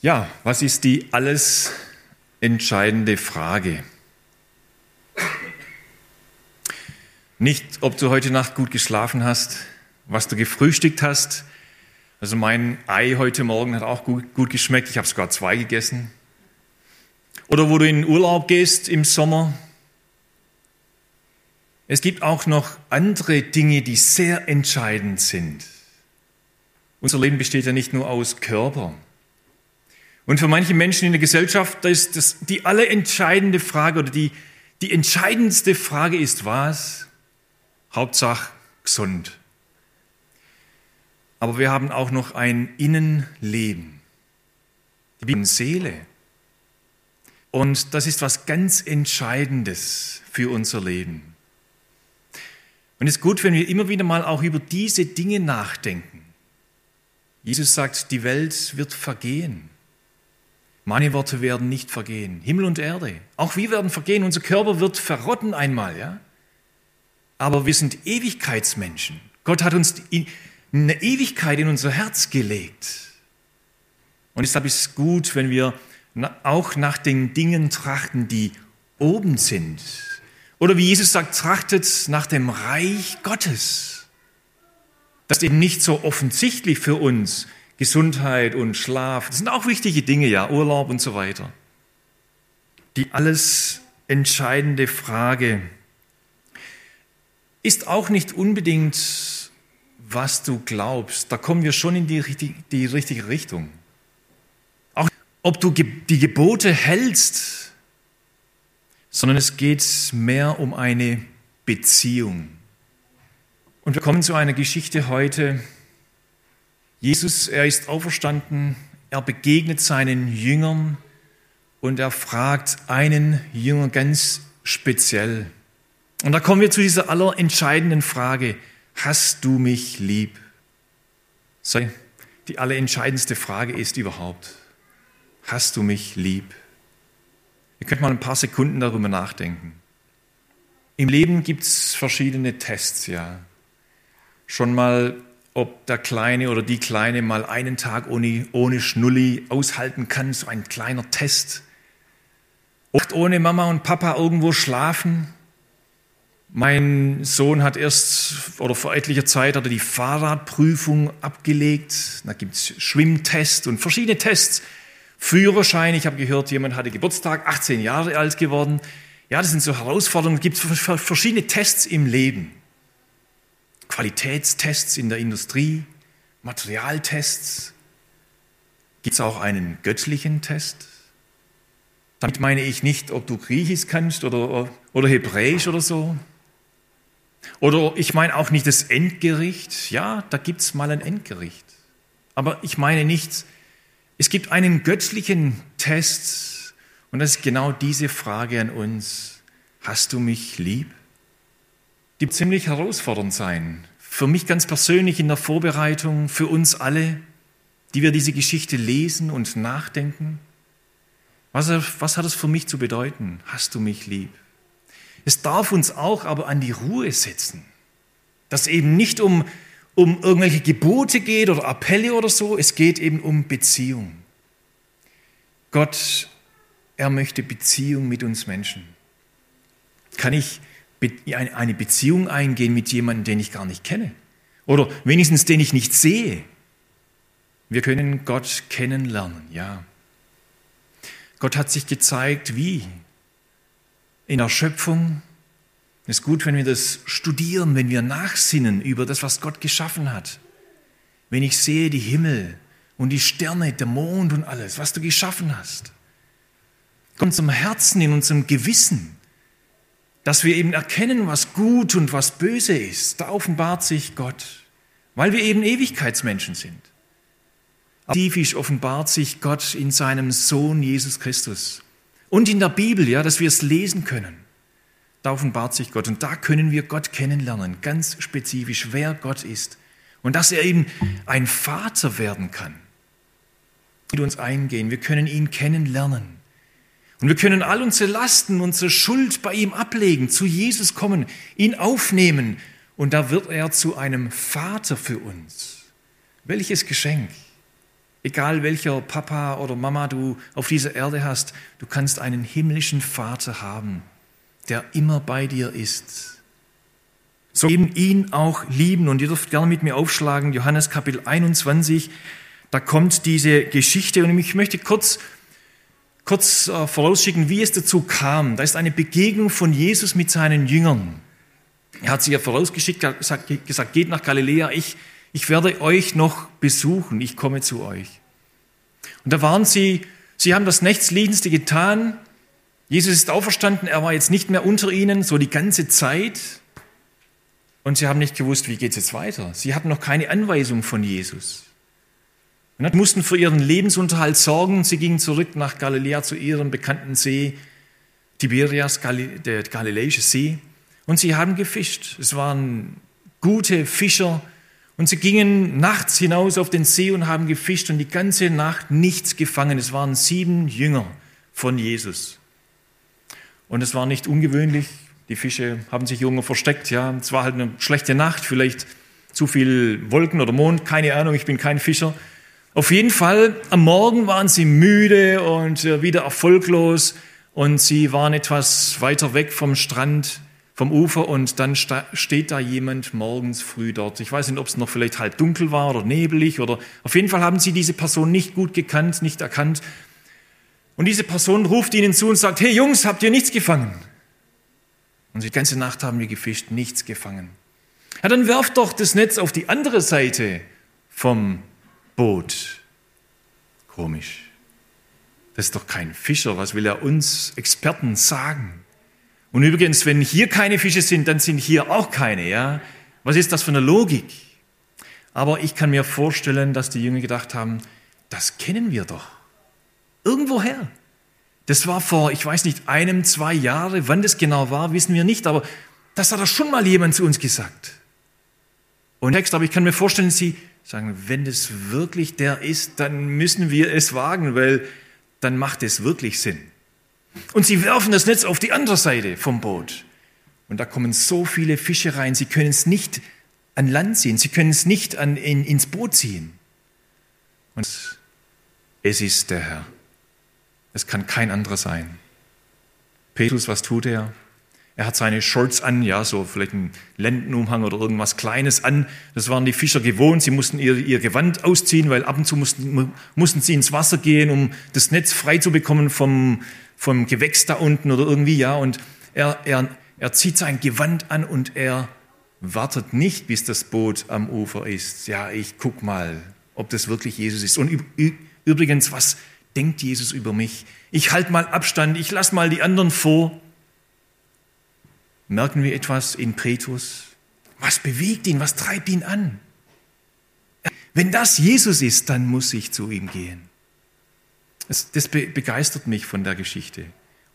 Ja, was ist die alles entscheidende Frage? Nicht, ob du heute Nacht gut geschlafen hast, was du gefrühstückt hast. Also mein Ei heute Morgen hat auch gut, gut geschmeckt. Ich habe sogar zwei gegessen. Oder wo du in Urlaub gehst im Sommer. Es gibt auch noch andere Dinge, die sehr entscheidend sind. Unser Leben besteht ja nicht nur aus Körper. Und für manche Menschen in der Gesellschaft ist das die allerentscheidende Frage oder die, die entscheidendste Frage ist was? Hauptsache gesund. Aber wir haben auch noch ein Innenleben, die Seele. Und das ist was ganz Entscheidendes für unser Leben. Und es ist gut, wenn wir immer wieder mal auch über diese Dinge nachdenken. Jesus sagt, die Welt wird vergehen. Meine Worte werden nicht vergehen. Himmel und Erde. Auch wir werden vergehen. Unser Körper wird verrotten einmal, ja. Aber wir sind Ewigkeitsmenschen. Gott hat uns eine Ewigkeit in unser Herz gelegt. Und deshalb ist es gut, wenn wir auch nach den Dingen trachten, die oben sind. Oder wie Jesus sagt, trachtet nach dem Reich Gottes. Das ist eben nicht so offensichtlich für uns, Gesundheit und Schlaf, das sind auch wichtige Dinge, ja, Urlaub und so weiter. Die alles entscheidende Frage ist auch nicht unbedingt, was du glaubst. Da kommen wir schon in die, die richtige Richtung. Auch ob du die Gebote hältst, sondern es geht mehr um eine Beziehung. Und wir kommen zu einer Geschichte heute, Jesus, er ist auferstanden, er begegnet seinen Jüngern und er fragt einen Jünger ganz speziell. Und da kommen wir zu dieser allerentscheidenden Frage, hast du mich lieb? Die allerentscheidendste Frage ist überhaupt, hast du mich lieb? Ihr könnt mal ein paar Sekunden darüber nachdenken. Im Leben gibt es verschiedene Tests, ja. Schon mal ob der Kleine oder die Kleine mal einen Tag ohne, ohne Schnulli aushalten kann, so ein kleiner Test. Oft ohne Mama und Papa irgendwo schlafen. Mein Sohn hat erst oder vor etlicher Zeit hat er die Fahrradprüfung abgelegt. Da gibt es Schwimmtests und verschiedene Tests. Führerschein, ich habe gehört, jemand hatte Geburtstag, 18 Jahre alt geworden. Ja, das sind so Herausforderungen. Es gibt verschiedene Tests im Leben. Qualitätstests in der Industrie, Materialtests. Gibt es auch einen göttlichen Test? Damit meine ich nicht, ob du Griechisch kannst oder, oder Hebräisch oder so. Oder ich meine auch nicht das Endgericht. Ja, da gibt es mal ein Endgericht. Aber ich meine nicht, es gibt einen göttlichen Test und das ist genau diese Frage an uns. Hast du mich lieb? Die ziemlich herausfordernd sein. Für mich ganz persönlich in der Vorbereitung, für uns alle, die wir diese Geschichte lesen und nachdenken. Was, was hat es für mich zu bedeuten? Hast du mich lieb? Es darf uns auch aber an die Ruhe setzen, dass eben nicht um, um irgendwelche Gebote geht oder Appelle oder so, es geht eben um Beziehung. Gott, er möchte Beziehung mit uns Menschen. Kann ich eine Beziehung eingehen mit jemandem, den ich gar nicht kenne. Oder wenigstens den ich nicht sehe. Wir können Gott kennenlernen, ja. Gott hat sich gezeigt, wie? In der Schöpfung. Es ist gut, wenn wir das studieren, wenn wir nachsinnen über das, was Gott geschaffen hat. Wenn ich sehe die Himmel und die Sterne, der Mond und alles, was du geschaffen hast. Kommt zum Herzen, in unserem Gewissen dass wir eben erkennen, was gut und was böse ist. Da offenbart sich Gott, weil wir eben Ewigkeitsmenschen sind. Tiefisch offenbart sich Gott in seinem Sohn Jesus Christus. Und in der Bibel, ja, dass wir es lesen können. Da offenbart sich Gott. Und da können wir Gott kennenlernen, ganz spezifisch, wer Gott ist. Und dass er eben ein Vater werden kann. Mit uns eingehen. Wir können ihn kennenlernen. Und wir können all unsere Lasten, unsere Schuld bei ihm ablegen, zu Jesus kommen, ihn aufnehmen und da wird er zu einem Vater für uns. Welches Geschenk. Egal welcher Papa oder Mama du auf dieser Erde hast, du kannst einen himmlischen Vater haben, der immer bei dir ist. So eben ihn auch lieben. Und ihr dürft gerne mit mir aufschlagen, Johannes Kapitel 21, da kommt diese Geschichte. Und ich möchte kurz, kurz äh, vorausschicken, wie es dazu kam. Da ist eine Begegnung von Jesus mit seinen Jüngern. Er hat sie ja vorausgeschickt, gesagt, gesagt geht nach Galiläa, ich, ich werde euch noch besuchen, ich komme zu euch. Und da waren sie, sie haben das Nächstliegendste getan. Jesus ist auferstanden, er war jetzt nicht mehr unter ihnen, so die ganze Zeit. Und sie haben nicht gewusst, wie geht es jetzt weiter. Sie hatten noch keine Anweisung von Jesus. Und mussten für ihren Lebensunterhalt sorgen. Sie gingen zurück nach Galiläa zu ihrem bekannten See, Tiberias, der Galiläische See. Und sie haben gefischt. Es waren gute Fischer. Und sie gingen nachts hinaus auf den See und haben gefischt und die ganze Nacht nichts gefangen. Es waren sieben Jünger von Jesus. Und es war nicht ungewöhnlich. Die Fische haben sich Jünger versteckt. Ja, es war halt eine schlechte Nacht, vielleicht zu viel Wolken oder Mond, keine Ahnung. Ich bin kein Fischer. Auf jeden Fall, am Morgen waren sie müde und äh, wieder erfolglos und sie waren etwas weiter weg vom Strand vom Ufer und dann steht da jemand morgens früh dort. Ich weiß nicht, ob es noch vielleicht halb dunkel war oder nebelig oder auf jeden Fall haben sie diese Person nicht gut gekannt, nicht erkannt. Und diese Person ruft ihnen zu und sagt, hey Jungs, habt ihr nichts gefangen? Und die ganze Nacht haben wir gefischt, nichts gefangen. Ja, dann werft doch das Netz auf die andere Seite vom Boot. Komisch. Das ist doch kein Fischer. Was will er uns Experten sagen? Und übrigens, wenn hier keine Fische sind, dann sind hier auch keine, ja? Was ist das für eine Logik? Aber ich kann mir vorstellen, dass die Jünger gedacht haben, das kennen wir doch. Irgendwoher. Das war vor, ich weiß nicht, einem, zwei Jahre. Wann das genau war, wissen wir nicht, aber das hat doch schon mal jemand zu uns gesagt. Und Text, aber ich kann mir vorstellen, sie sagen, wenn es wirklich der ist, dann müssen wir es wagen, weil dann macht es wirklich Sinn. Und sie werfen das Netz auf die andere Seite vom Boot. Und da kommen so viele Fische rein, sie können es nicht an Land ziehen, sie können es nicht an, in, ins Boot ziehen. Und es ist der Herr. Es kann kein anderer sein. Petrus, was tut er? Er hat seine Shorts an, ja, so vielleicht einen Lendenumhang oder irgendwas Kleines an. Das waren die Fischer gewohnt. Sie mussten ihr, ihr Gewand ausziehen, weil ab und zu mussten, mussten sie ins Wasser gehen, um das Netz frei zu bekommen vom, vom Gewächs da unten oder irgendwie, ja. Und er, er, er zieht sein Gewand an und er wartet nicht, bis das Boot am Ufer ist. Ja, ich guck mal, ob das wirklich Jesus ist. Und übrigens, was denkt Jesus über mich? Ich halte mal Abstand, ich lasse mal die anderen vor. Merken wir etwas in Petrus? Was bewegt ihn? Was treibt ihn an? Wenn das Jesus ist, dann muss ich zu ihm gehen. Das, das begeistert mich von der Geschichte.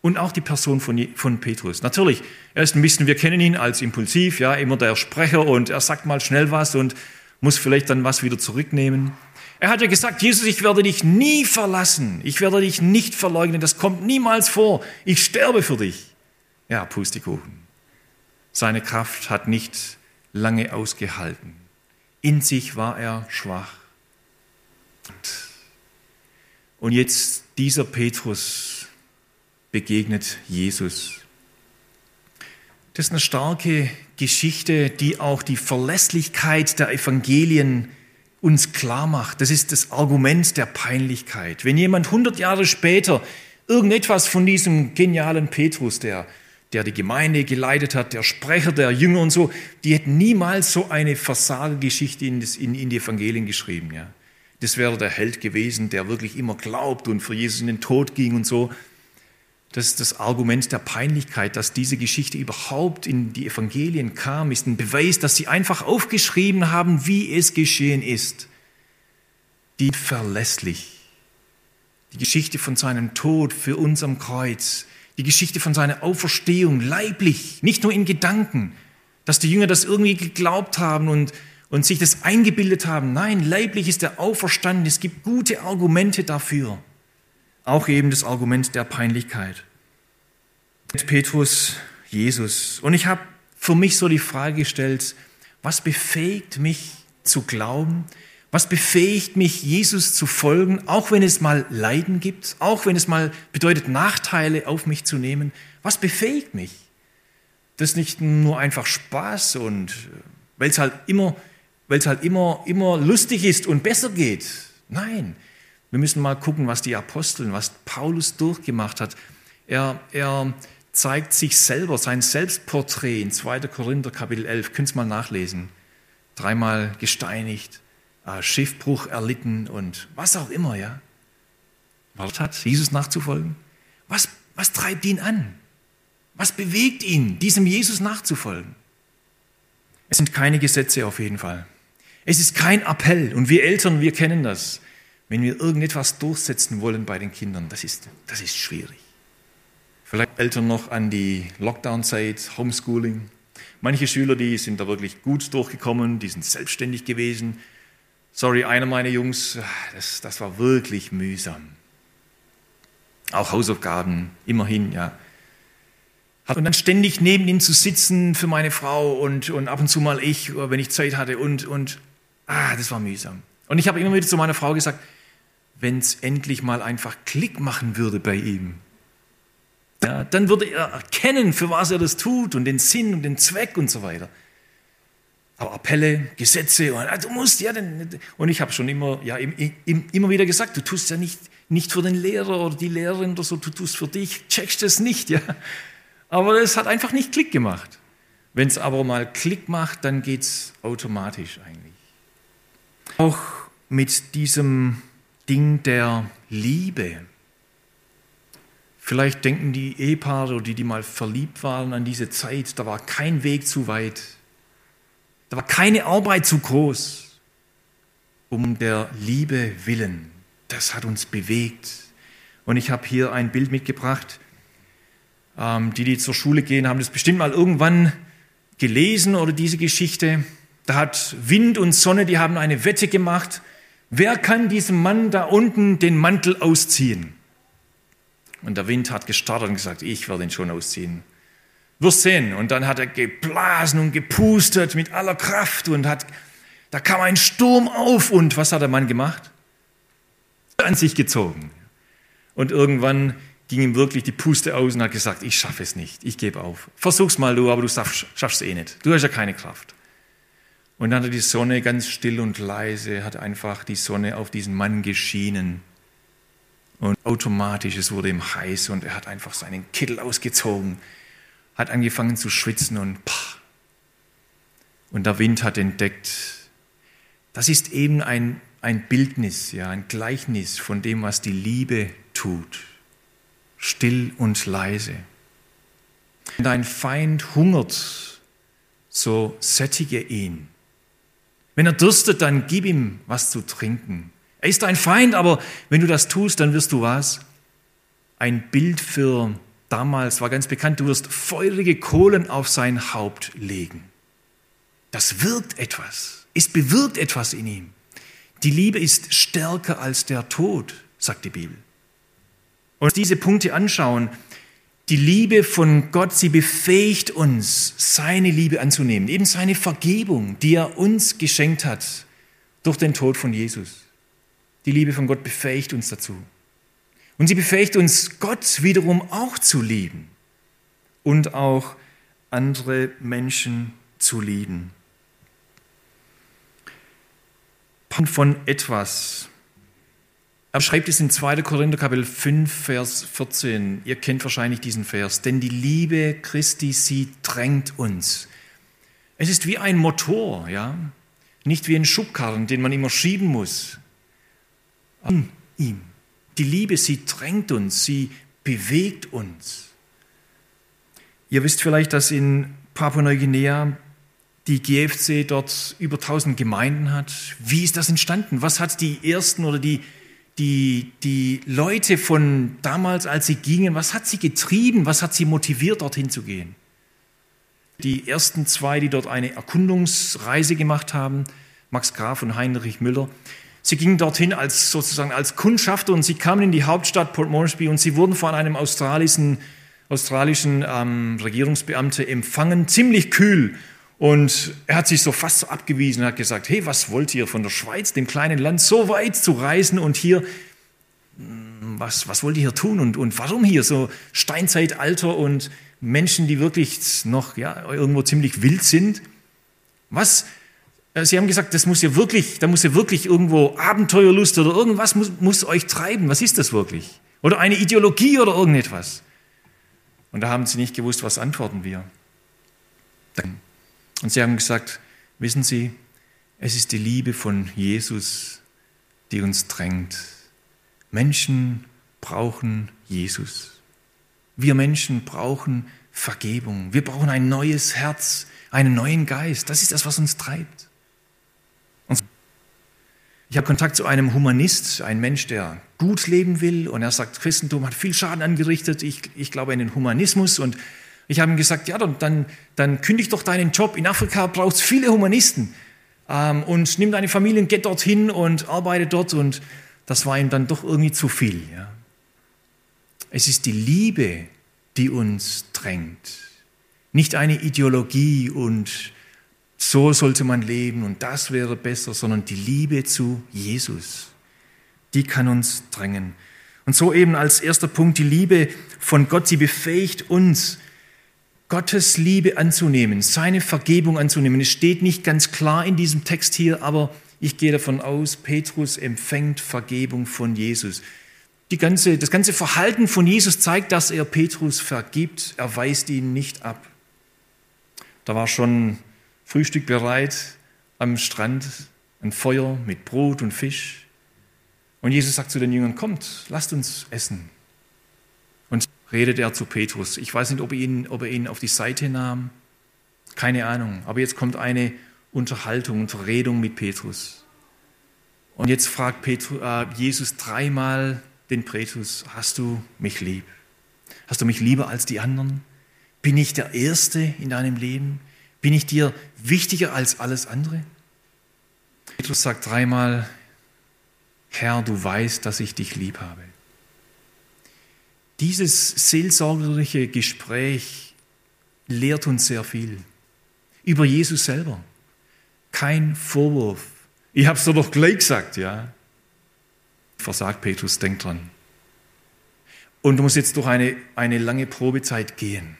Und auch die Person von, von Petrus. Natürlich, er ist ein bisschen, wir kennen ihn als impulsiv, ja, immer der Sprecher und er sagt mal schnell was und muss vielleicht dann was wieder zurücknehmen. Er hat ja gesagt, Jesus, ich werde dich nie verlassen. Ich werde dich nicht verleugnen. Das kommt niemals vor. Ich sterbe für dich. Ja, Pustekuchen. Seine Kraft hat nicht lange ausgehalten. In sich war er schwach. Und jetzt dieser Petrus begegnet Jesus. Das ist eine starke Geschichte, die auch die Verlässlichkeit der Evangelien uns klar macht. Das ist das Argument der Peinlichkeit. Wenn jemand 100 Jahre später irgendetwas von diesem genialen Petrus, der, der die Gemeinde geleitet hat, der Sprecher der Jünger und so, die hätten niemals so eine Versagegeschichte in, in, in die Evangelien geschrieben. Ja das wäre der Held gewesen, der wirklich immer glaubt und für Jesus in den Tod ging und so. Das ist das Argument der Peinlichkeit, dass diese Geschichte überhaupt in die Evangelien kam, ist ein Beweis, dass sie einfach aufgeschrieben haben, wie es geschehen ist. Die verlässlich. Die Geschichte von seinem Tod für uns am Kreuz, die Geschichte von seiner Auferstehung leiblich, nicht nur in Gedanken, dass die Jünger das irgendwie geglaubt haben und und sich das eingebildet haben. Nein, leiblich ist er auferstanden. Es gibt gute Argumente dafür. Auch eben das Argument der Peinlichkeit. Petrus, Jesus. Und ich habe für mich so die Frage gestellt, was befähigt mich zu glauben? Was befähigt mich, Jesus zu folgen, auch wenn es mal Leiden gibt, auch wenn es mal bedeutet, Nachteile auf mich zu nehmen? Was befähigt mich? Das ist nicht nur einfach Spaß und äh, weil es halt immer, weil es halt immer, immer lustig ist und besser geht. Nein, wir müssen mal gucken, was die Aposteln, was Paulus durchgemacht hat. Er, er zeigt sich selber, sein Selbstporträt in 2. Korinther Kapitel 11. Könnt ihr mal nachlesen. Dreimal gesteinigt, Schiffbruch erlitten und was auch immer, ja. Was hat, Jesus nachzufolgen? Was, was treibt ihn an? Was bewegt ihn, diesem Jesus nachzufolgen? Es sind keine Gesetze auf jeden Fall. Es ist kein Appell und wir Eltern, wir kennen das. Wenn wir irgendetwas durchsetzen wollen bei den Kindern, das ist, das ist schwierig. Vielleicht Eltern noch an die Lockdown-Zeit, Homeschooling. Manche Schüler, die sind da wirklich gut durchgekommen, die sind selbstständig gewesen. Sorry, einer meiner Jungs, das, das war wirklich mühsam. Auch Hausaufgaben, immerhin, ja. Und dann ständig neben ihm zu sitzen für meine Frau und, und ab und zu mal ich, wenn ich Zeit hatte und, und ah, das war mühsam. Und ich habe immer wieder zu meiner Frau gesagt, wenn es endlich mal einfach Klick machen würde bei ihm, ja, dann würde er erkennen, für was er das tut und den Sinn und den Zweck und so weiter. Aber Appelle, Gesetze, und, ah, du musst ja, denn, und ich habe schon immer, ja, immer wieder gesagt, du tust ja nicht, nicht für den Lehrer oder die Lehrerin oder so, du tust für dich, checkst es nicht, ja. Aber es hat einfach nicht Klick gemacht. Wenn es aber mal Klick macht, dann geht es automatisch eigentlich. Auch mit diesem Ding der Liebe. Vielleicht denken die Ehepaare oder die, die mal verliebt waren an diese Zeit, da war kein Weg zu weit. Da war keine Arbeit zu groß. Um der Liebe willen. Das hat uns bewegt. Und ich habe hier ein Bild mitgebracht. Ähm, die, die zur Schule gehen, haben das bestimmt mal irgendwann gelesen oder diese Geschichte. Da hat Wind und Sonne, die haben eine Wette gemacht. Wer kann diesem Mann da unten den Mantel ausziehen? Und der Wind hat gestartet und gesagt, ich werde ihn schon ausziehen. Wirst sehen. Und dann hat er geblasen und gepustet mit aller Kraft und hat, da kam ein Sturm auf und was hat der Mann gemacht? An sich gezogen. Und irgendwann ging ihm wirklich die Puste aus und hat gesagt, ich schaffe es nicht, ich gebe auf. Versuch's mal du, aber du schaffst, schaffst es eh nicht. Du hast ja keine Kraft. Und dann hat die Sonne ganz still und leise, hat einfach die Sonne auf diesen Mann geschienen. Und automatisch, es wurde ihm heiß und er hat einfach seinen Kittel ausgezogen, hat angefangen zu schwitzen und pah. Und der Wind hat entdeckt, das ist eben ein, ein Bildnis, ja, ein Gleichnis von dem, was die Liebe tut. Still und leise. Wenn dein Feind hungert, so sättige ihn. Wenn er dürstet, dann gib ihm was zu trinken. Er ist dein Feind, aber wenn du das tust, dann wirst du was? Ein Bild für damals war ganz bekannt, du wirst feurige Kohlen auf sein Haupt legen. Das wirkt etwas. Es bewirkt etwas in ihm. Die Liebe ist stärker als der Tod, sagt die Bibel. Und diese Punkte anschauen, die Liebe von Gott, sie befähigt uns, seine Liebe anzunehmen, eben seine Vergebung, die er uns geschenkt hat durch den Tod von Jesus. Die Liebe von Gott befähigt uns dazu. Und sie befähigt uns, Gott wiederum auch zu lieben und auch andere Menschen zu lieben. Von etwas. Er schreibt es in 2. Korinther Kapitel 5, Vers 14. Ihr kennt wahrscheinlich diesen Vers. Denn die Liebe Christi, sie drängt uns. Es ist wie ein Motor, ja. Nicht wie ein Schubkarren, den man immer schieben muss an ihm. Die Liebe, sie drängt uns, sie bewegt uns. Ihr wisst vielleicht, dass in Papua-Neuguinea die GFC dort über 1000 Gemeinden hat. Wie ist das entstanden? Was hat die ersten oder die, die, die Leute von damals, als sie gingen, was hat sie getrieben? Was hat sie motiviert, dorthin zu gehen? Die ersten zwei, die dort eine Erkundungsreise gemacht haben, Max Graf und Heinrich Müller, Sie gingen dorthin als sozusagen als Kundschafter und sie kamen in die Hauptstadt Port Moresby und sie wurden von einem australischen, australischen ähm, Regierungsbeamte empfangen, ziemlich kühl. Und er hat sich so fast so abgewiesen und hat gesagt, hey, was wollt ihr von der Schweiz, dem kleinen Land, so weit zu reisen und hier, hm, was, was wollt ihr hier tun und, und warum hier so Steinzeitalter und Menschen, die wirklich noch ja, irgendwo ziemlich wild sind? Was? Äh, sie haben gesagt, das muss ja wirklich, da muss ja wirklich irgendwo Abenteuerlust oder irgendwas muss, muss euch treiben. Was ist das wirklich? Oder eine Ideologie oder irgendetwas? Und da haben sie nicht gewusst, was antworten wir. Und sie haben gesagt, wissen Sie, es ist die Liebe von Jesus, die uns drängt. Menschen brauchen Jesus. Wir Menschen brauchen Vergebung. Wir brauchen ein neues Herz, einen neuen Geist. Das ist das, was uns treibt. Ich habe Kontakt zu einem Humanist, ein Mensch, der gut leben will und er sagt, Christentum hat viel Schaden angerichtet. Ich, ich glaube an den Humanismus und ich habe ihm gesagt, ja, dann, dann, dann kündig doch deinen Job. In Afrika braucht es viele Humanisten ähm, und nimm deine Familie und geh dorthin und arbeite dort und das war ihm dann doch irgendwie zu viel. Ja. Es ist die Liebe, die uns drängt, nicht eine Ideologie und so sollte man leben und das wäre besser, sondern die Liebe zu Jesus, die kann uns drängen. Und so eben als erster Punkt die Liebe von Gott, sie befähigt uns, Gottes Liebe anzunehmen, seine Vergebung anzunehmen. Es steht nicht ganz klar in diesem Text hier, aber ich gehe davon aus, Petrus empfängt Vergebung von Jesus. Ganze, das ganze Verhalten von Jesus zeigt, dass er Petrus vergibt. Er weist ihn nicht ab. Da war schon Frühstück bereit am Strand, ein Feuer mit Brot und Fisch. Und Jesus sagt zu den Jüngern, kommt, lasst uns essen. Und redet er zu Petrus. Ich weiß nicht, ob er ihn, ob er ihn auf die Seite nahm. Keine Ahnung. Aber jetzt kommt eine Unterhaltung, Unterredung mit Petrus. Und jetzt fragt Petrus, äh, Jesus dreimal den Petrus, hast du mich lieb? Hast du mich lieber als die anderen? Bin ich der Erste in deinem Leben? Bin ich dir wichtiger als alles andere? Petrus sagt dreimal, Herr, du weißt, dass ich dich lieb habe. Dieses seelsorgerliche Gespräch lehrt uns sehr viel über Jesus selber. Kein Vorwurf. Ich habe es doch gleich gesagt, ja. Versagt Petrus, denk dran. Und du musst jetzt durch eine, eine lange Probezeit gehen,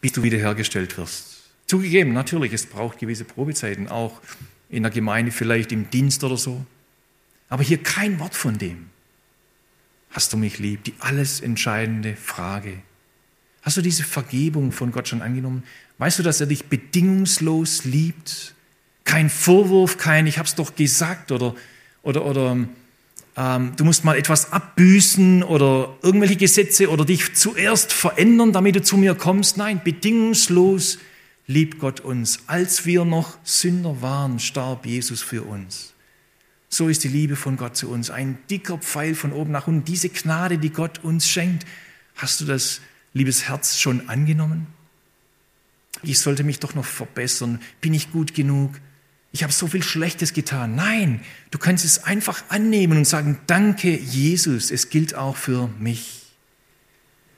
bis du wiederhergestellt wirst. Zugegeben, natürlich, es braucht gewisse Probezeiten, auch in der Gemeinde, vielleicht im Dienst oder so. Aber hier kein Wort von dem. Hast du mich lieb? Die alles entscheidende Frage. Hast du diese Vergebung von Gott schon angenommen? Weißt du, dass er dich bedingungslos liebt? Kein Vorwurf, kein Ich hab's doch gesagt oder, oder, oder ähm, du musst mal etwas abbüßen oder irgendwelche Gesetze oder dich zuerst verändern, damit du zu mir kommst. Nein, bedingungslos liebt Gott uns. Als wir noch Sünder waren, starb Jesus für uns. So ist die Liebe von Gott zu uns. Ein dicker Pfeil von oben nach unten. Diese Gnade, die Gott uns schenkt. Hast du das, liebes Herz, schon angenommen? Ich sollte mich doch noch verbessern. Bin ich gut genug? Ich habe so viel Schlechtes getan. Nein, du kannst es einfach annehmen und sagen, danke Jesus, es gilt auch für mich.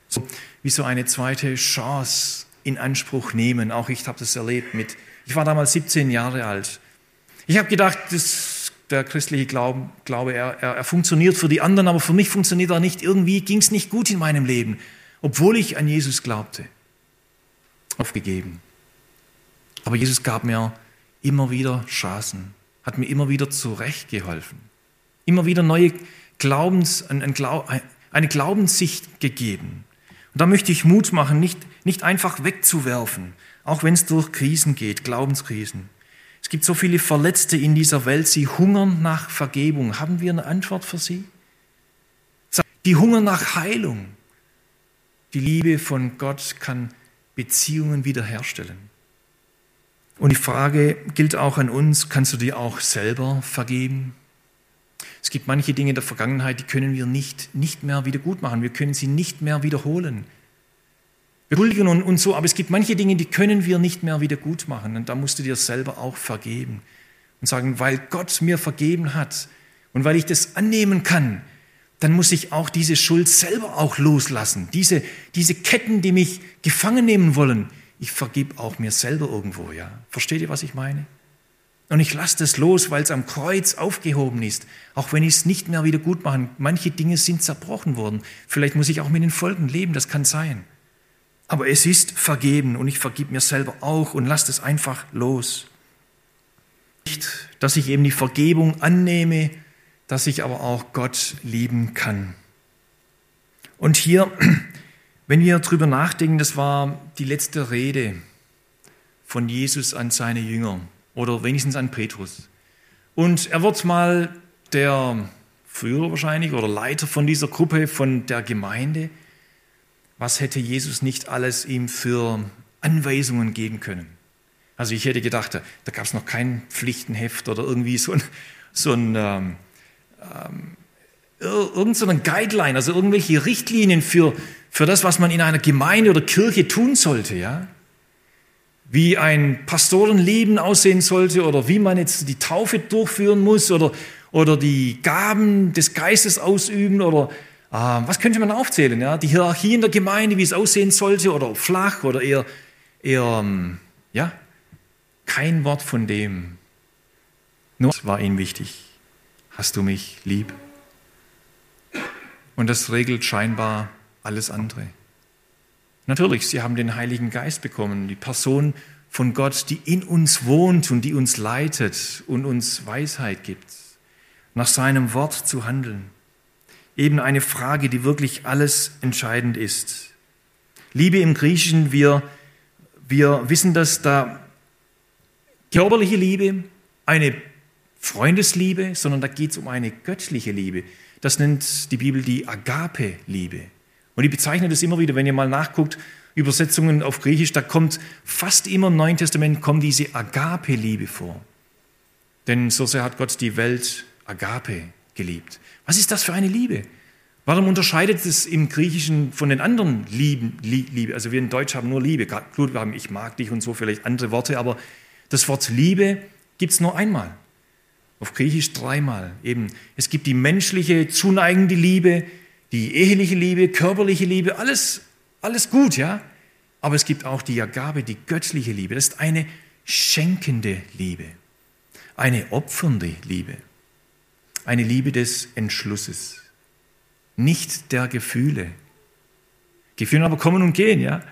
So, wie so eine zweite Chance in Anspruch nehmen. Auch ich habe das erlebt mit, ich war damals 17 Jahre alt. Ich habe gedacht, das, der christliche Glauben, Glaube, er, er, er funktioniert für die anderen, aber für mich funktioniert er nicht. Irgendwie ging es nicht gut in meinem Leben, obwohl ich an Jesus glaubte. Aufgegeben. Aber Jesus gab mir immer wieder Chancen, hat mir immer wieder zurechtgeholfen, immer wieder neue Glaubens, eine Glaubenssicht gegeben. Und da möchte ich Mut machen, nicht, nicht einfach wegzuwerfen, auch wenn es durch Krisen geht, Glaubenskrisen. Es gibt so viele Verletzte in dieser Welt, sie hungern nach Vergebung. Haben wir eine Antwort für sie? Die hungern nach Heilung. Die Liebe von Gott kann Beziehungen wiederherstellen. Und die Frage gilt auch an uns, kannst du dir auch selber vergeben? Es gibt manche Dinge der Vergangenheit, die können wir nicht, nicht mehr wieder gut machen. Wir können sie nicht mehr wiederholen. Beschuldigen und, und so, aber es gibt manche Dinge, die können wir nicht mehr wieder gut machen. Und da musst du dir selber auch vergeben. Und sagen, weil Gott mir vergeben hat und weil ich das annehmen kann, dann muss ich auch diese Schuld selber auch loslassen. Diese, diese Ketten, die mich gefangen nehmen wollen, ich vergib auch mir selber irgendwo, ja. Versteht ihr, was ich meine? Und ich lasse das los, weil es am Kreuz aufgehoben ist. Auch wenn ich es nicht mehr wieder gut machen. Manche Dinge sind zerbrochen worden. Vielleicht muss ich auch mit den Folgen leben, das kann sein. Aber es ist vergeben und ich vergib mir selber auch und lasse das einfach los. Nicht, dass ich eben die Vergebung annehme, dass ich aber auch Gott lieben kann. Und hier, wenn wir darüber nachdenken, das war die letzte Rede von Jesus an seine Jünger oder wenigstens an Petrus. Und er wird mal der Führer wahrscheinlich oder Leiter von dieser Gruppe, von der Gemeinde. Was hätte Jesus nicht alles ihm für Anweisungen geben können? Also ich hätte gedacht, da, gab es noch kein Pflichtenheft oder irgendwie so ein, so ein ähm, ähm, irgend so Guideline, also irgendwelche Richtlinien für, für das, was man in einer Gemeinde oder Kirche tun sollte, ja? Wie ein Pastorenleben aussehen sollte oder wie man jetzt die Taufe durchführen muss oder, oder die Gaben des Geistes ausüben oder äh, was könnte man aufzählen? Ja? Die Hierarchie in der Gemeinde, wie es aussehen sollte oder flach oder eher, eher ähm, ja, kein Wort von dem. Nur war ihm wichtig. Hast du mich lieb? Und das regelt scheinbar alles andere. Natürlich, sie haben den Heiligen Geist bekommen, die Person von Gott, die in uns wohnt und die uns leitet und uns Weisheit gibt, nach seinem Wort zu handeln. Eben eine Frage, die wirklich alles entscheidend ist. Liebe im Griechischen, wir, wir wissen, dass da körperliche Liebe, eine Freundesliebe, sondern da geht es um eine göttliche Liebe. Das nennt die Bibel die Agape-Liebe. Und ich bezeichne das immer wieder, wenn ihr mal nachguckt, Übersetzungen auf Griechisch, da kommt fast immer im Neuen Testament kommt diese Agape-Liebe vor. Denn so sehr hat Gott die Welt Agape geliebt. Was ist das für eine Liebe? Warum unterscheidet es im Griechischen von den anderen Lieben, Liebe? Also wir in Deutsch haben nur Liebe. Gut, wir haben ich mag dich und so vielleicht andere Worte, aber das Wort Liebe gibt es nur einmal. Auf Griechisch dreimal. Eben, es gibt die menschliche, zuneigende Liebe, die eheliche Liebe, körperliche Liebe, alles, alles gut, ja. Aber es gibt auch die Agabe, die göttliche Liebe. Das ist eine schenkende Liebe, eine opfernde Liebe, eine Liebe des Entschlusses, nicht der Gefühle. Gefühle aber kommen und gehen, ja.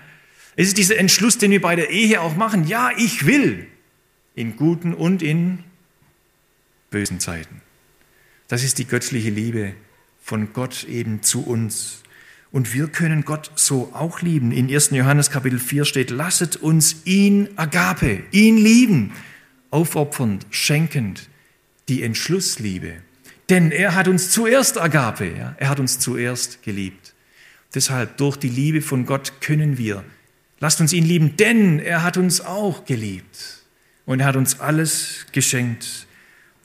Es ist dieser Entschluss, den wir bei der Ehe auch machen. Ja, ich will. In guten und in bösen Zeiten. Das ist die göttliche Liebe von Gott eben zu uns. Und wir können Gott so auch lieben. In 1. Johannes Kapitel 4 steht, lasset uns ihn agape, ihn lieben, aufopfernd, schenkend, die Entschlussliebe. Denn er hat uns zuerst agape, ja? er hat uns zuerst geliebt. Deshalb, durch die Liebe von Gott können wir, lasst uns ihn lieben, denn er hat uns auch geliebt. Und er hat uns alles geschenkt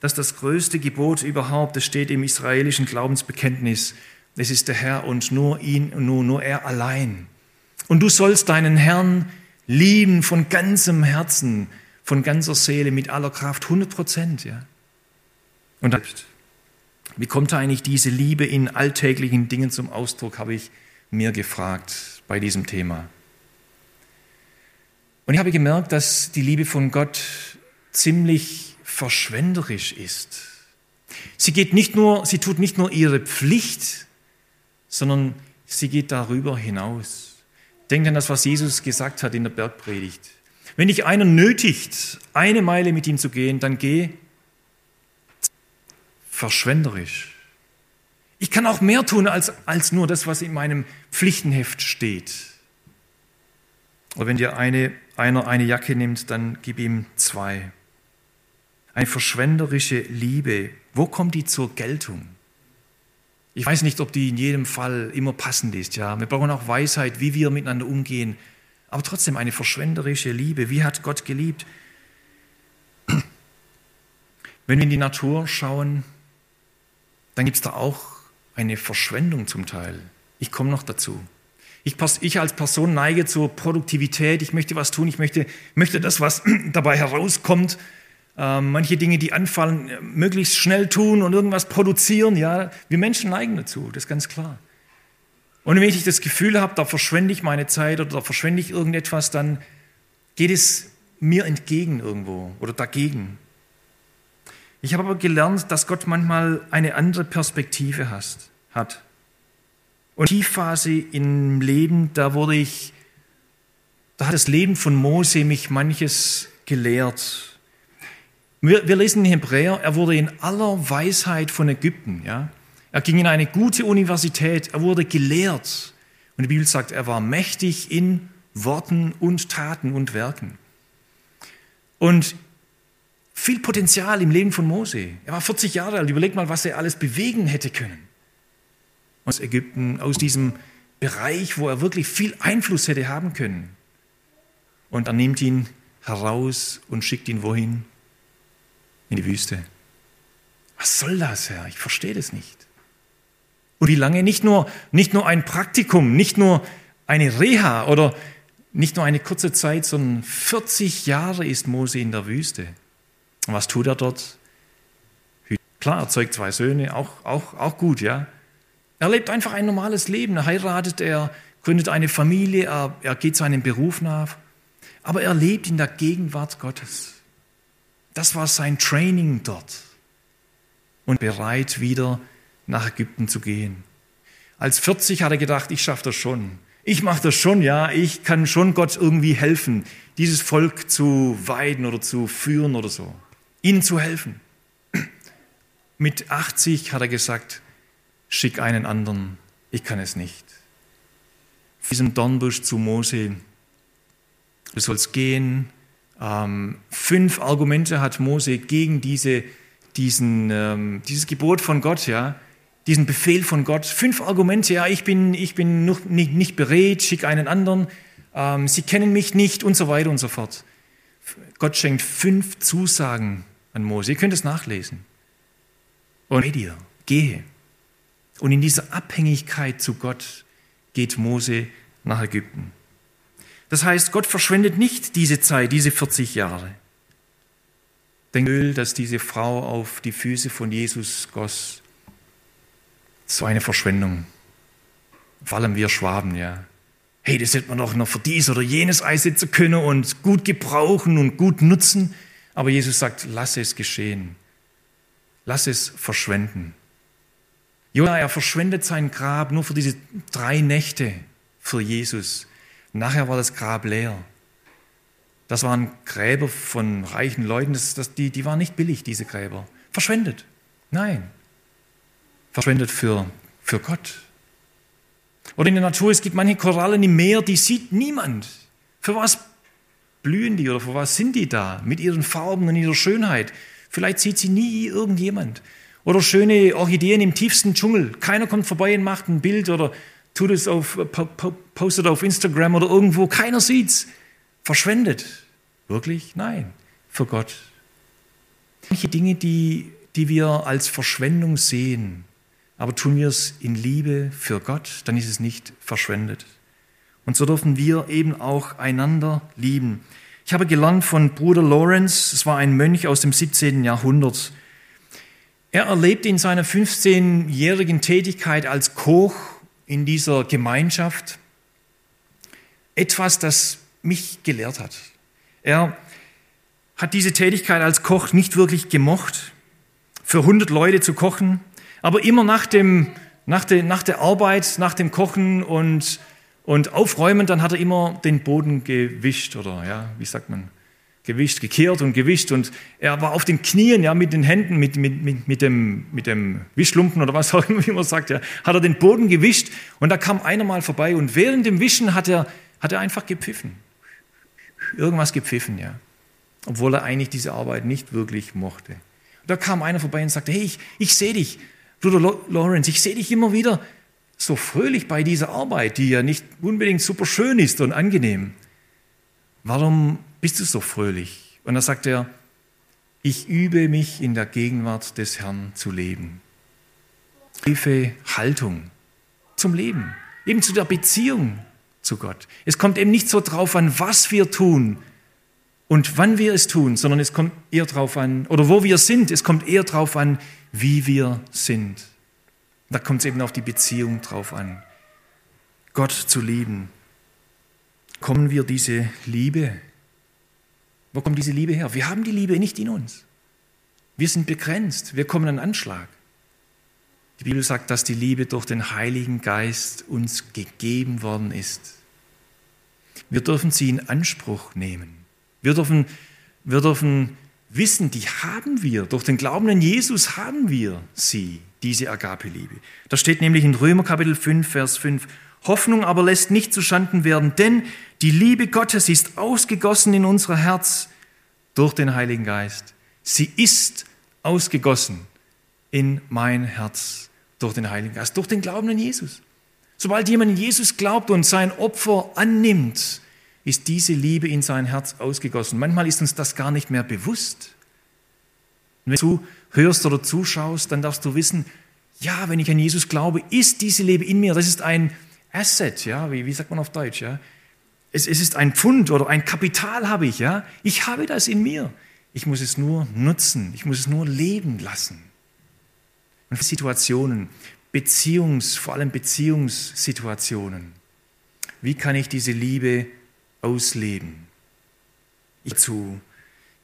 das ist das größte Gebot überhaupt. Das steht im israelischen Glaubensbekenntnis. Es ist der Herr und nur ihn nur, nur er allein. Und du sollst deinen Herrn lieben von ganzem Herzen, von ganzer Seele, mit aller Kraft, 100 Prozent. Ja. Und wie kommt eigentlich diese Liebe in alltäglichen Dingen zum Ausdruck, habe ich mir gefragt bei diesem Thema. Und ich habe gemerkt, dass die Liebe von Gott ziemlich verschwenderisch ist. Sie geht nicht nur, sie tut nicht nur ihre Pflicht, sondern sie geht darüber hinaus. Denkt an das, was Jesus gesagt hat in der Bergpredigt. Wenn dich einer nötigt, eine Meile mit ihm zu gehen, dann geh verschwenderisch. Ich kann auch mehr tun als, als nur das, was in meinem Pflichtenheft steht. Aber wenn dir eine, einer eine Jacke nimmt, dann gib ihm zwei eine verschwenderische Liebe, wo kommt die zur Geltung? Ich weiß nicht, ob die in jedem Fall immer passend ist. Ja, wir brauchen auch Weisheit, wie wir miteinander umgehen. Aber trotzdem eine verschwenderische Liebe. Wie hat Gott geliebt? Wenn wir in die Natur schauen, dann gibt es da auch eine Verschwendung zum Teil. Ich komme noch dazu. Ich, ich, als Person neige zur Produktivität. Ich möchte was tun. Ich möchte, möchte das, was dabei herauskommt, ähm, manche Dinge, die anfallen, möglichst schnell tun und irgendwas produzieren. Ja, wir Menschen neigen dazu, das ist ganz klar. Und wenn ich das Gefühl habe, da verschwende ich meine Zeit oder da verschwende ich irgendetwas, dann, geht es mir entgegen irgendwo oder dagegen. Ich habe aber gelernt, dass Gott manchmal eine andere Perspektive hat. Und Tiefphase im Leben, da wurde ich, da hat das Leben von Mose mich manches gelehrt. Wir, wir lesen in Hebräer, er wurde in aller Weisheit von Ägypten, ja. Er ging in eine gute Universität, er wurde gelehrt. Und die Bibel sagt, er war mächtig in Worten und Taten und Werken. Und viel Potenzial im Leben von Mose. Er war 40 Jahre alt. Überleg mal, was er alles bewegen hätte können. Aus Ägypten, aus diesem Bereich, wo er wirklich viel Einfluss hätte haben können. Und er nimmt ihn heraus und schickt ihn wohin? In die Wüste. Was soll das, Herr? Ich verstehe das nicht. Und wie lange? Nicht nur, nicht nur ein Praktikum, nicht nur eine Reha oder nicht nur eine kurze Zeit, sondern 40 Jahre ist Mose in der Wüste. Und was tut er dort? Klar, er zeugt zwei Söhne, auch, auch, auch gut, ja. Er lebt einfach ein normales Leben. Er heiratet, er gründet eine Familie, er, er geht seinem Beruf nach. Aber er lebt in der Gegenwart Gottes. Das war sein Training dort. Und bereit, wieder nach Ägypten zu gehen. Als 40 hat er gedacht, ich schaffe das schon. Ich mache das schon, ja. Ich kann schon Gott irgendwie helfen, dieses Volk zu weiden oder zu führen oder so ihnen zu helfen. Mit 80 hat er gesagt, schick einen anderen, ich kann es nicht. Diesem Dornbusch zu Mose, du sollst gehen. Ähm, fünf Argumente hat Mose gegen diese, diesen, ähm, dieses Gebot von Gott, ja, diesen Befehl von Gott. Fünf Argumente, ja, ich bin, ich bin noch nicht, nicht berät, schick einen anderen, ähm, sie kennen mich nicht und so weiter und so fort. Gott schenkt fünf Zusagen an Mose. Ihr könnt es nachlesen. Und bei dir, gehe. Und in dieser Abhängigkeit zu Gott geht Mose nach Ägypten. Das heißt, Gott verschwendet nicht diese Zeit, diese 40 Jahre. Den Öl, das diese Frau auf die Füße von Jesus goss, so eine Verschwendung. Vor allem wir Schwaben, ja. Hey, das hätte man doch noch für dies oder jenes einsetzen können und gut gebrauchen und gut nutzen. Aber Jesus sagt, lass es geschehen. Lass es verschwenden. Jona, er verschwendet sein Grab nur für diese drei Nächte für Jesus. Nachher war das Grab leer. Das waren Gräber von reichen Leuten, das, das, die, die waren nicht billig, diese Gräber. Verschwendet. Nein. Verschwendet für, für Gott. Oder in der Natur, es gibt manche Korallen im Meer, die sieht niemand. Für was blühen die oder für was sind die da? Mit ihren Farben und ihrer Schönheit. Vielleicht sieht sie nie irgendjemand. Oder schöne Orchideen im tiefsten Dschungel. Keiner kommt vorbei und macht ein Bild oder tut es auf, postet auf Instagram oder irgendwo. Keiner sieht's. Verschwendet. Wirklich? Nein. Für Gott. Manche Dinge, die, die wir als Verschwendung sehen, aber tun wir es in Liebe für Gott, dann ist es nicht verschwendet. Und so dürfen wir eben auch einander lieben. Ich habe gelernt von Bruder Lawrence, es war ein Mönch aus dem 17. Jahrhundert. Er erlebte in seiner 15-jährigen Tätigkeit als Koch in dieser Gemeinschaft etwas, das mich gelehrt hat. Er hat diese Tätigkeit als Koch nicht wirklich gemocht, für 100 Leute zu kochen, aber immer nach, dem, nach, der, nach der Arbeit, nach dem Kochen und und aufräumen, dann hat er immer den Boden gewischt oder, ja, wie sagt man, gewischt, gekehrt und gewischt. Und er war auf den Knien, ja, mit den Händen, mit, mit, mit, mit, dem, mit dem Wischlumpen oder was auch immer, wie man sagt, ja, hat er den Boden gewischt. Und da kam einer mal vorbei und während dem Wischen hat er, hat er einfach gepfiffen. Irgendwas gepfiffen, ja. Obwohl er eigentlich diese Arbeit nicht wirklich mochte. Und da kam einer vorbei und sagte, hey, ich, ich sehe dich, Bruder Lawrence, ich sehe dich immer wieder so fröhlich bei dieser Arbeit, die ja nicht unbedingt super schön ist und angenehm. Warum bist du so fröhlich? Und da sagt er, ich übe mich in der Gegenwart des Herrn zu leben. Tiefe Haltung zum Leben, eben zu der Beziehung zu Gott. Es kommt eben nicht so drauf an, was wir tun und wann wir es tun, sondern es kommt eher drauf an, oder wo wir sind, es kommt eher drauf an, wie wir sind. Da kommt es eben auf die Beziehung drauf an. Gott zu lieben. Kommen wir diese Liebe Wo kommt diese Liebe her? Wir haben die Liebe nicht in uns. Wir sind begrenzt. Wir kommen an Anschlag. Die Bibel sagt, dass die Liebe durch den Heiligen Geist uns gegeben worden ist. Wir dürfen sie in Anspruch nehmen. Wir dürfen, wir dürfen wissen, die haben wir. Durch den Glauben an Jesus haben wir sie, diese Agape-Liebe. Da steht nämlich in Römer Kapitel 5, Vers 5, Hoffnung aber lässt nicht zuschanden werden, denn die Liebe Gottes ist ausgegossen in unser Herz durch den Heiligen Geist. Sie ist ausgegossen in mein Herz durch den Heiligen Geist, durch den Glauben an Jesus. Sobald jemand an Jesus glaubt und sein Opfer annimmt, ist diese Liebe in sein Herz ausgegossen. Manchmal ist uns das gar nicht mehr bewusst. Und wenn du hörst oder zuschaust, dann darfst du wissen, ja, wenn ich an Jesus glaube, ist diese Liebe in mir. Das ist ein Asset, ja, wie, wie sagt man auf Deutsch, ja. Es, es ist ein Pfund oder ein Kapital habe ich, ja. Ich habe das in mir. Ich muss es nur nutzen. Ich muss es nur leben lassen. Und Situationen, Beziehungs, vor allem Beziehungssituationen. Wie kann ich diese Liebe ausleben? Ich zu,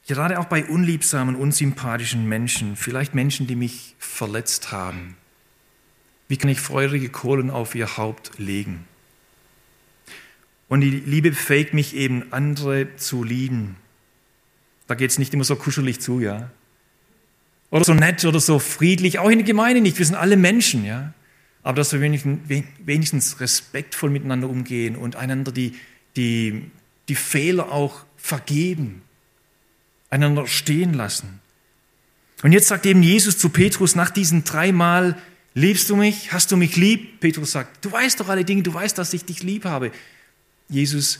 gerade auch bei unliebsamen, unsympathischen Menschen, vielleicht Menschen, die mich verletzt haben. Wie kann ich feurige Kohlen auf ihr Haupt legen? Und die Liebe befähigt mich eben, andere zu lieben. Da geht es nicht immer so kuschelig zu, ja oder so nett oder so friedlich, auch in der Gemeinde nicht. Wir sind alle Menschen, ja. Aber dass wir wenigstens respektvoll miteinander umgehen und einander die, die, die Fehler auch vergeben, einander stehen lassen. Und jetzt sagt eben Jesus zu Petrus nach diesen dreimal, liebst du mich? Hast du mich lieb? Petrus sagt, du weißt doch alle Dinge, du weißt, dass ich dich lieb habe. Jesus,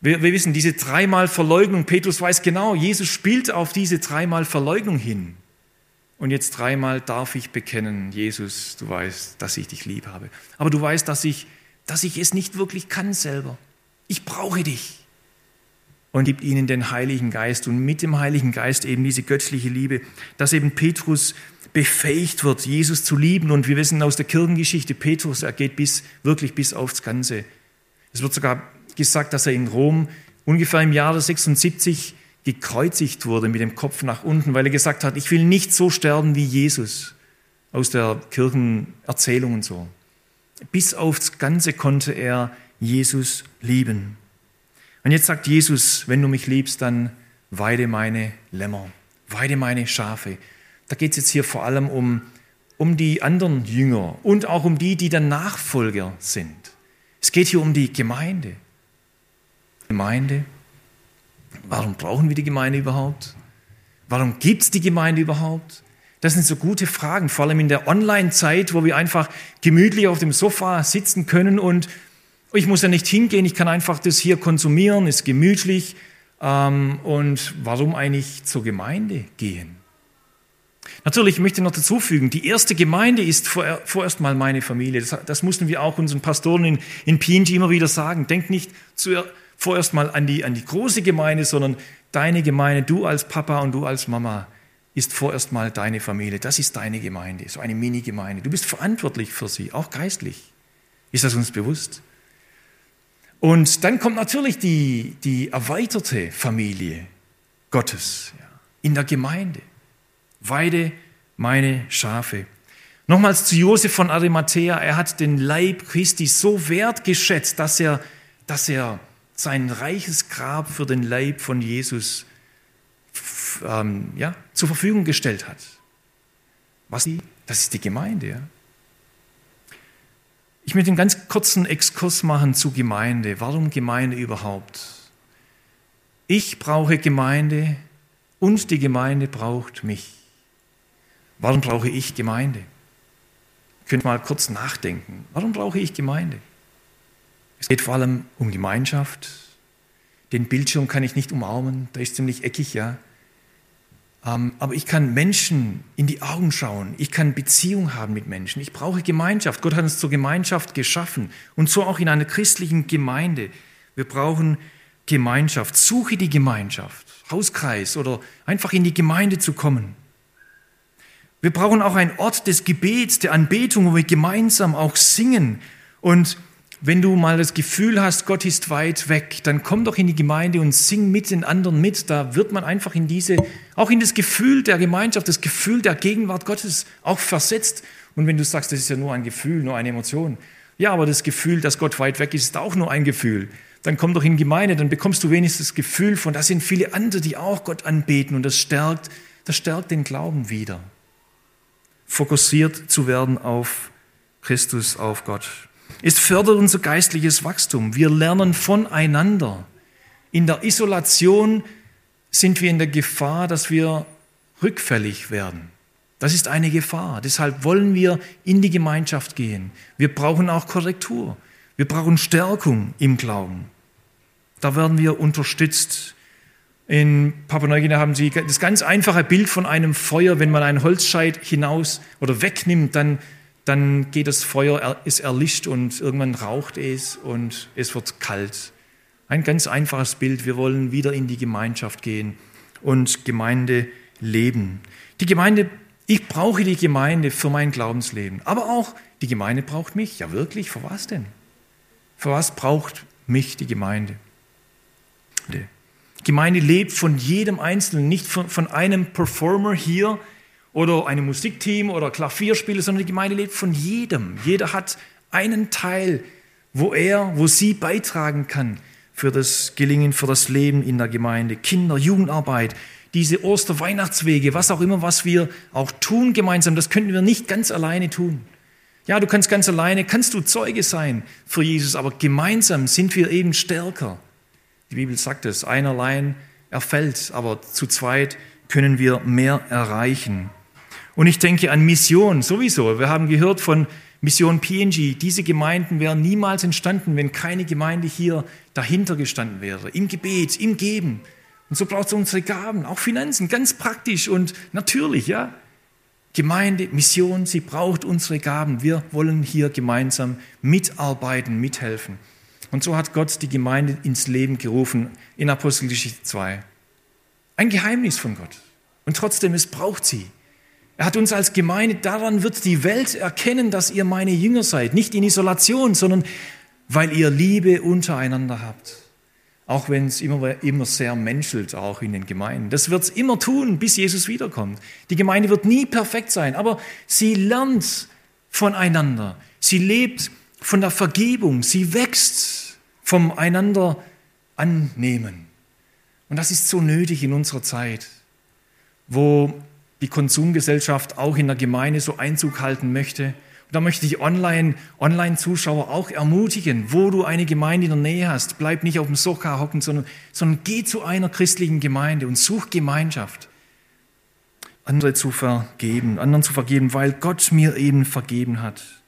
wir, wir wissen, diese dreimal Verleugnung, Petrus weiß genau, Jesus spielt auf diese dreimal Verleugnung hin. Und jetzt dreimal darf ich bekennen, Jesus, du weißt, dass ich dich lieb habe. Aber du weißt, dass ich, dass ich es nicht wirklich kann selber. Ich brauche dich. Und gib ihnen den Heiligen Geist und mit dem Heiligen Geist eben diese göttliche Liebe, dass eben Petrus befähigt wird, Jesus zu lieben. Und wir wissen aus der Kirchengeschichte, Petrus, er geht bis, wirklich bis aufs Ganze. Es wird sogar gesagt, dass er in Rom ungefähr im Jahre 76 gekreuzigt wurde mit dem Kopf nach unten, weil er gesagt hat, ich will nicht so sterben wie Jesus aus der Kirchenerzählung und so. Bis aufs Ganze konnte er Jesus lieben. Und jetzt sagt Jesus, wenn du mich liebst, dann weide meine Lämmer, weide meine Schafe. Da geht es jetzt hier vor allem um, um die anderen Jünger und auch um die, die dann Nachfolger sind. Es geht hier um die Gemeinde. Gemeinde Warum brauchen wir die Gemeinde überhaupt? Warum gibt es die Gemeinde überhaupt? Das sind so gute Fragen, vor allem in der Online-Zeit, wo wir einfach gemütlich auf dem Sofa sitzen können und ich muss ja nicht hingehen, ich kann einfach das hier konsumieren, ist gemütlich. Ähm, und warum eigentlich zur Gemeinde gehen? Natürlich ich möchte noch dazu fügen, die erste Gemeinde ist vorerst mal meine Familie. Das, das mussten wir auch unseren Pastoren in, in PNG immer wieder sagen. Denkt nicht zuerst vorerst mal an die, an die große Gemeinde, sondern deine Gemeinde, du als Papa und du als Mama, ist vorerst mal deine Familie. Das ist deine Gemeinde, so eine Mini-Gemeinde. Du bist verantwortlich für sie, auch geistlich. Ist das uns bewusst? Und dann kommt natürlich die, die erweiterte Familie Gottes ja, in der Gemeinde. Weide meine Schafe. Nochmals zu Josef von Arimathea. Er hat den Leib Christi so wertgeschätzt, dass er, dass er sein reiches Grab für den Leib von Jesus ähm, ja, zur Verfügung gestellt hat. Was die? Das ist die Gemeinde. Ja? Ich möchte einen ganz kurzen Exkurs machen zu Gemeinde. Warum Gemeinde überhaupt? Ich brauche Gemeinde und die Gemeinde braucht mich. Warum brauche ich Gemeinde? Könnt mal kurz nachdenken. Warum brauche ich Gemeinde? Es geht vor allem um Gemeinschaft. Den Bildschirm kann ich nicht umarmen, der ist ziemlich eckig, ja. Ähm, aber ich kann Menschen in die Augen schauen. Ich kann Beziehung haben mit Menschen. Ich brauche Gemeinschaft. Gott hat uns zur Gemeinschaft geschaffen. Und so auch in einer christlichen Gemeinde. Wir brauchen Gemeinschaft. Suche die Gemeinschaft. Hauskreis oder einfach in die Gemeinde zu kommen. Wir brauchen auch einen Ort des Gebets, der Anbetung, wo wir gemeinsam auch singen und wenn du mal das Gefühl hast, Gott ist weit weg, dann komm doch in die Gemeinde und sing mit den anderen mit. Da wird man einfach in diese, auch in das Gefühl der Gemeinschaft, das Gefühl der Gegenwart Gottes auch versetzt. Und wenn du sagst, das ist ja nur ein Gefühl, nur eine Emotion. Ja, aber das Gefühl, dass Gott weit weg ist, ist auch nur ein Gefühl. Dann komm doch in die Gemeinde, dann bekommst du wenigstens das Gefühl von, da sind viele andere, die auch Gott anbeten und das stärkt, das stärkt den Glauben wieder. Fokussiert zu werden auf Christus, auf Gott. Es fördert unser geistliches Wachstum. Wir lernen voneinander. In der Isolation sind wir in der Gefahr, dass wir rückfällig werden. Das ist eine Gefahr. Deshalb wollen wir in die Gemeinschaft gehen. Wir brauchen auch Korrektur. Wir brauchen Stärkung im Glauben. Da werden wir unterstützt. In Papua-Neuguinea haben sie das ganz einfache Bild von einem Feuer. Wenn man einen Holzscheit hinaus oder wegnimmt, dann dann geht das Feuer, ist erlischt und irgendwann raucht es und es wird kalt. Ein ganz einfaches Bild. Wir wollen wieder in die Gemeinschaft gehen und Gemeinde leben. Die Gemeinde, ich brauche die Gemeinde für mein Glaubensleben. Aber auch die Gemeinde braucht mich. Ja, wirklich? Für was denn? Für was braucht mich die Gemeinde? Die Gemeinde lebt von jedem Einzelnen, nicht von, von einem Performer hier, oder einem Musikteam oder Klavierspieler, sondern die Gemeinde lebt von jedem. Jeder hat einen Teil, wo er, wo sie beitragen kann für das Gelingen, für das Leben in der Gemeinde. Kinder, Jugendarbeit, diese Oster-Weihnachtswege, was auch immer, was wir auch tun gemeinsam, das könnten wir nicht ganz alleine tun. Ja, du kannst ganz alleine, kannst du Zeuge sein für Jesus, aber gemeinsam sind wir eben stärker. Die Bibel sagt es, einer allein erfällt, aber zu zweit können wir mehr erreichen. Und ich denke an Mission sowieso. Wir haben gehört von Mission PNG. Diese Gemeinden wären niemals entstanden, wenn keine Gemeinde hier dahinter gestanden wäre. Im Gebet, im Geben. Und so braucht es unsere Gaben, auch Finanzen, ganz praktisch und natürlich, ja. Gemeinde, Mission, sie braucht unsere Gaben. Wir wollen hier gemeinsam mitarbeiten, mithelfen. Und so hat Gott die Gemeinde ins Leben gerufen in Apostelgeschichte 2. Ein Geheimnis von Gott. Und trotzdem, es braucht sie. Er hat uns als Gemeinde, daran wird die Welt erkennen, dass ihr meine Jünger seid. Nicht in Isolation, sondern weil ihr Liebe untereinander habt. Auch wenn es immer, immer sehr menschelt, auch in den Gemeinden. Das wird es immer tun, bis Jesus wiederkommt. Die Gemeinde wird nie perfekt sein, aber sie lernt voneinander. Sie lebt von der Vergebung. Sie wächst vom einander annehmen. Und das ist so nötig in unserer Zeit, wo die Konsumgesellschaft auch in der Gemeinde so Einzug halten möchte. Und da möchte ich Online-Zuschauer Online auch ermutigen, wo du eine Gemeinde in der Nähe hast, bleib nicht auf dem Socha hocken, sondern, sondern geh zu einer christlichen Gemeinde und such Gemeinschaft. Andere zu vergeben, anderen zu vergeben, weil Gott mir eben vergeben hat.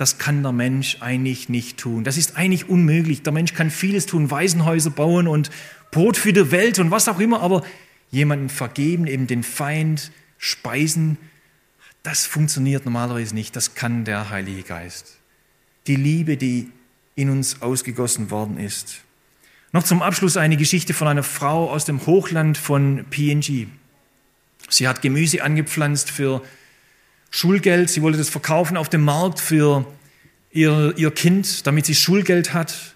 Das kann der Mensch eigentlich nicht tun. Das ist eigentlich unmöglich. Der Mensch kann vieles tun, Waisenhäuser bauen und Brot für die Welt und was auch immer, aber jemanden vergeben, eben den Feind speisen, das funktioniert normalerweise nicht. Das kann der Heilige Geist. Die Liebe, die in uns ausgegossen worden ist. Noch zum Abschluss eine Geschichte von einer Frau aus dem Hochland von PNG. Sie hat Gemüse angepflanzt für Schulgeld. Sie wollte das verkaufen auf dem Markt für ihr, ihr Kind, damit sie Schulgeld hat.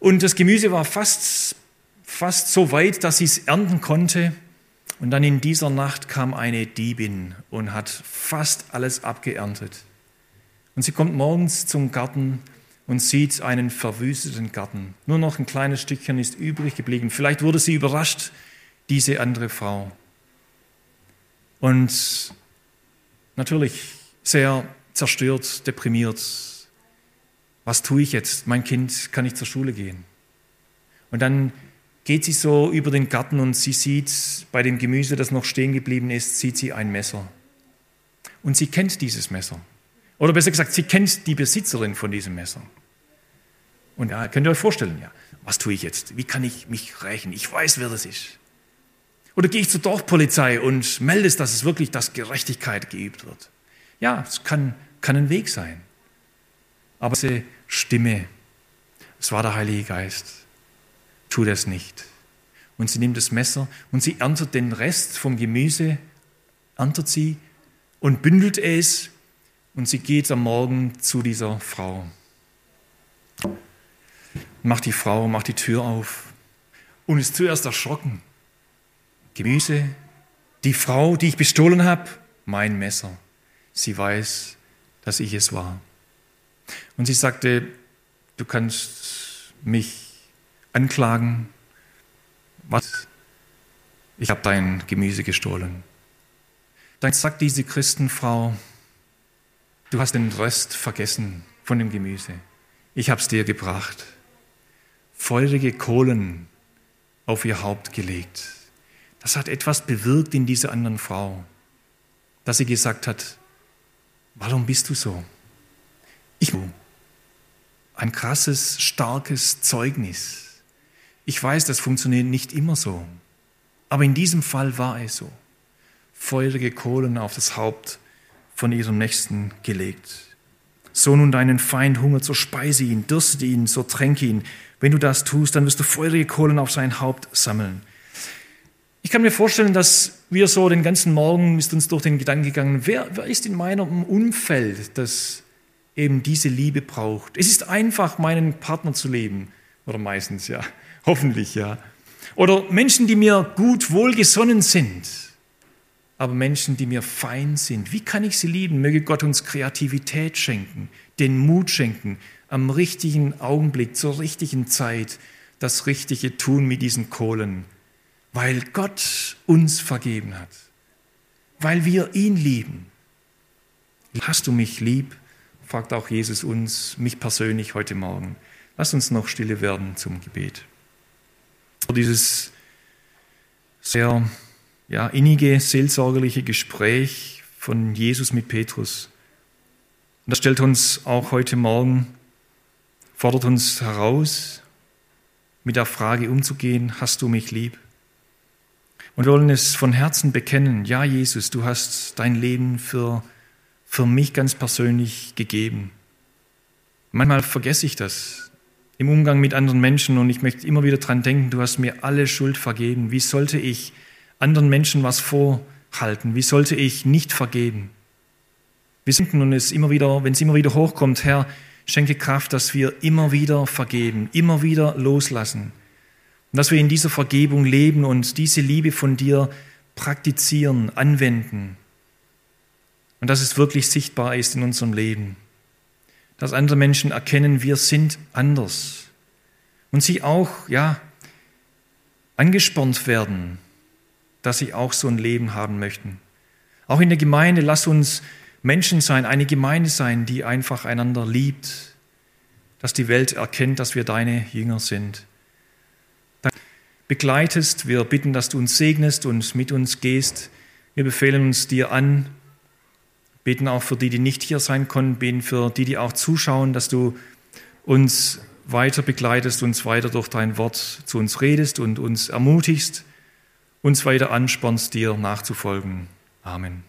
Und das Gemüse war fast fast so weit, dass sie es ernten konnte. Und dann in dieser Nacht kam eine Diebin und hat fast alles abgeerntet. Und sie kommt morgens zum Garten und sieht einen verwüsteten Garten. Nur noch ein kleines Stückchen ist übrig geblieben. Vielleicht wurde sie überrascht, diese andere Frau. Und natürlich sehr zerstört, deprimiert. Was tue ich jetzt? Mein Kind kann nicht zur Schule gehen. Und dann geht sie so über den Garten und sie sieht bei dem Gemüse, das noch stehen geblieben ist, sieht sie ein Messer. Und sie kennt dieses Messer. Oder besser gesagt, sie kennt die Besitzerin von diesem Messer. Und ja, könnt ihr euch vorstellen, ja, was tue ich jetzt? Wie kann ich mich rächen? Ich weiß, wer das ist. Oder gehe ich zur Dorfpolizei und melde es, dass es wirklich, dass Gerechtigkeit geübt wird. Ja, es kann, kann ein Weg sein. Aber diese Stimme, es war der Heilige Geist tu das nicht. Und sie nimmt das Messer und sie erntet den Rest vom Gemüse, erntet sie und bündelt es und sie geht am Morgen zu dieser Frau. macht die Frau, macht die Tür auf und ist zuerst erschrocken. Gemüse, die Frau, die ich bestohlen habe, mein Messer. Sie weiß, dass ich es war. Und sie sagte, du kannst mich anklagen. Was? Ich habe dein Gemüse gestohlen. Dann sagt diese Christenfrau, du hast den Rest vergessen von dem Gemüse. Ich habe es dir gebracht. Feurige Kohlen auf ihr Haupt gelegt. Das hat etwas bewirkt in dieser anderen Frau, dass sie gesagt hat, warum bist du so? Ich ein krasses, starkes Zeugnis. Ich weiß, das funktioniert nicht immer so, aber in diesem Fall war es so. Feurige Kohlen auf das Haupt von ihrem Nächsten gelegt. So nun deinen Feind hungert, so speise ihn, dürste ihn, so tränke ihn. Wenn du das tust, dann wirst du feurige Kohlen auf sein Haupt sammeln. Ich kann mir vorstellen, dass wir so den ganzen Morgen ist uns durch den Gedanken gegangen, wer, wer ist in meinem Umfeld, das eben diese Liebe braucht. Es ist einfach, meinen Partner zu leben. Oder meistens, ja. Hoffentlich, ja. Oder Menschen, die mir gut wohlgesonnen sind. Aber Menschen, die mir fein sind. Wie kann ich sie lieben? Möge Gott uns Kreativität schenken, den Mut schenken, am richtigen Augenblick, zur richtigen Zeit das Richtige tun mit diesen Kohlen. Weil Gott uns vergeben hat. Weil wir ihn lieben. Hast du mich lieb? fragt auch Jesus uns, mich persönlich heute Morgen. Lass uns noch stille werden zum Gebet. Dieses sehr ja, innige, seelsorgerliche Gespräch von Jesus mit Petrus. Und das stellt uns auch heute Morgen, fordert uns heraus, mit der Frage umzugehen, hast du mich lieb? Und wollen es von Herzen bekennen, ja Jesus, du hast dein Leben für für mich ganz persönlich gegeben. Manchmal vergesse ich das im Umgang mit anderen Menschen und ich möchte immer wieder daran denken, du hast mir alle Schuld vergeben. Wie sollte ich anderen Menschen was vorhalten? Wie sollte ich nicht vergeben? Wir sinken und es immer wieder, wenn es immer wieder hochkommt, Herr, schenke Kraft, dass wir immer wieder vergeben, immer wieder loslassen. Und dass wir in dieser Vergebung leben und diese Liebe von dir praktizieren, anwenden und dass es wirklich sichtbar ist in unserem Leben. Dass andere Menschen erkennen, wir sind anders. Und sie auch, ja, angespornt werden, dass sie auch so ein Leben haben möchten. Auch in der Gemeinde, lass uns Menschen sein, eine Gemeinde sein, die einfach einander liebt, dass die Welt erkennt, dass wir deine Jünger sind. Begleitest, wir bitten, dass du uns segnest und mit uns gehst. Wir befehlen uns dir an, beten auch für die, die nicht hier sein konnten, beten für die, die auch zuschauen, dass du uns weiter begleitest, uns weiter durch dein Wort zu uns redest und uns ermutigst, uns weiter anspornst, dir nachzufolgen. Amen.